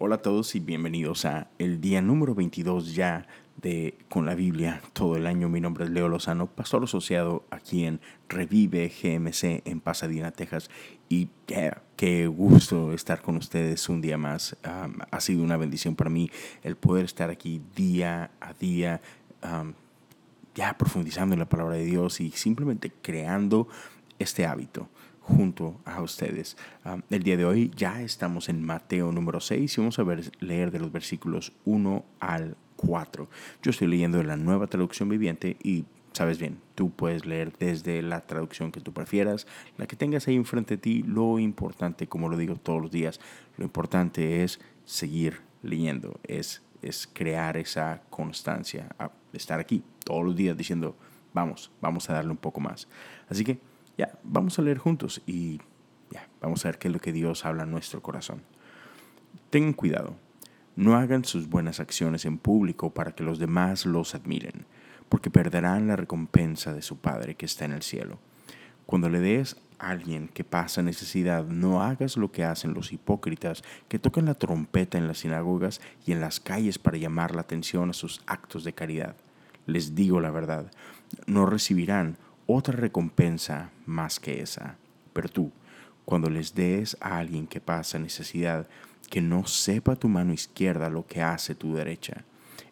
Hola a todos y bienvenidos a el día número 22 ya de Con la Biblia todo el año. Mi nombre es Leo Lozano, pastor asociado aquí en Revive GMC en Pasadena, Texas. Y qué, gusto estar con ustedes un día más. ha sido una bendición para mí el poder estar aquí día a día, ya profundizando en la palabra de Dios y simplemente creando este hábito junto a ustedes. el día de hoy ya estamos en Mateo número 6 y vamos a ver, leer de los versículos 1 al 4. Yo estoy leyendo la nueva traducción viviente y sabes bien, tú puedes leer desde la traducción que tú prefieras, la que tengas ahí enfrente de ti. Lo importante, como lo digo todos los días, lo importante es seguir leyendo, es, es crear esa constancia, estar aquí todos los días diciendo, vamos, vamos a darle un poco más. Así que ya, vamos a leer juntos y ya, vamos a ver qué es lo que Dios habla en nuestro corazón. Tengan cuidado, no hagan sus buenas acciones en público para que los demás los admiren, porque perderán la recompensa de su Padre que está en el cielo. Cuando le des a alguien que pasa necesidad, no hagas lo que hacen los hipócritas que tocan la trompeta en las sinagogas y en las calles para llamar la atención a sus actos de caridad. Les digo la verdad, no recibirán otra recompensa más que esa. Pero tú, cuando les des a alguien que pasa necesidad, que no sepa tu mano izquierda lo que hace tu derecha,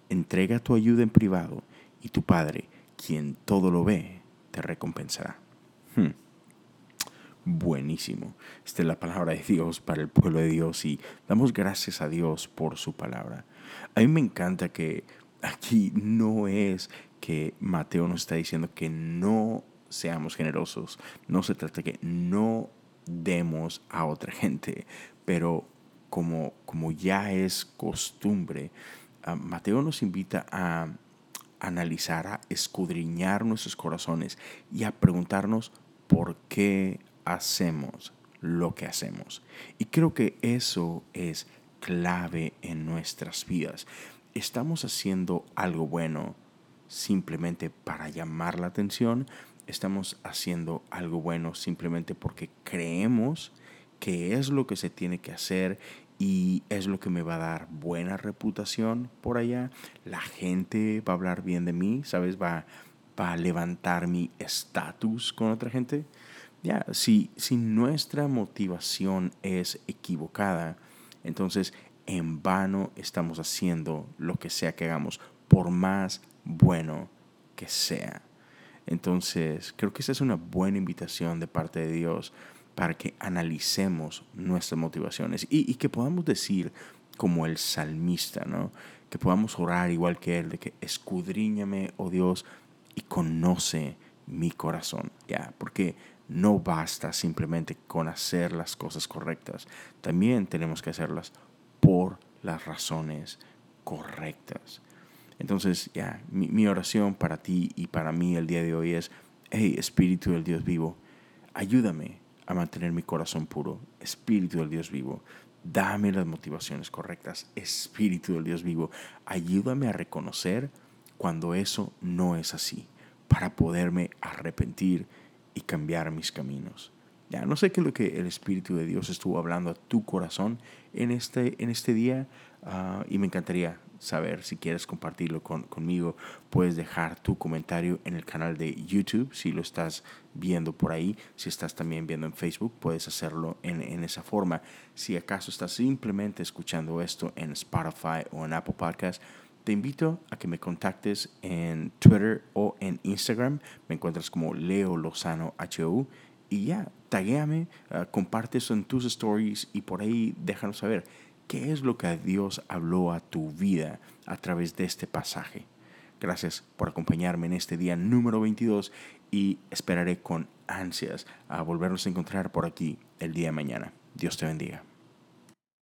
entrega tu ayuda en privado y tu Padre, quien todo lo ve, te recompensará. Hmm. Buenísimo. Esta es la palabra de Dios para el pueblo de Dios y damos gracias a Dios por su palabra. A mí me encanta que aquí no es que Mateo nos está diciendo que no seamos generosos, no se trata que no demos a otra gente, pero como, como ya es costumbre, ah, Mateo nos invita a analizar, a escudriñar nuestros corazones y a preguntarnos por qué hacemos lo que hacemos. Y creo que eso es clave en nuestras vidas. Estamos haciendo algo bueno simplemente para llamar la atención, estamos haciendo algo bueno simplemente porque creemos que es lo que se tiene que hacer y es lo que me va a dar buena reputación por allá. La gente va a hablar bien de mí, ¿sabes? Va, va a levantar mi estatus con otra gente. Ya, si, si nuestra motivación es equivocada, entonces en vano estamos haciendo lo que sea que hagamos, por más bueno que sea. Entonces, creo que esa es una buena invitación de parte de Dios para que analicemos nuestras motivaciones y, que podamos decir como el salmista, ¿no? Que podamos orar igual que él, de que escudriñame, oh Dios, y conoce mi corazón, ¿ya? Porque no basta simplemente con hacer las cosas correctas, también tenemos que hacerlas por las razones correctas. Entonces, ya, mi, oración para ti y para mí el día de hoy es, hey, Espíritu del Dios vivo, ayúdame a mantener mi corazón puro. Espíritu del Dios vivo, dame las motivaciones correctas. Espíritu del Dios vivo, ayúdame a reconocer cuando eso no es así, para poderme arrepentir y cambiar mis caminos. Ya, no sé qué es lo que el Espíritu de Dios estuvo hablando a tu corazón en este, en este día ah, y me encantaría saber si quieres compartirlo con, conmigo. Puedes dejar tu comentario en el canal de YouTube si lo estás viendo por ahí. Si estás también viendo en Facebook, puedes hacerlo en, en esa forma. Si acaso estás simplemente escuchando esto en Spotify o en Apple Podcast, te invito a que me contactes en Twitter o en Instagram. Me encuentras como Leo Lozano HU. Y ya, taguéame, uh, comparte eso en tus stories y por ahí déjanos saber ¿Qué es lo que Dios habló a tu vida a través de este pasaje? Gracias por acompañarme en este día número 22 y esperaré con ansias a volvernos a encontrar por aquí el día de mañana. Dios te bendiga.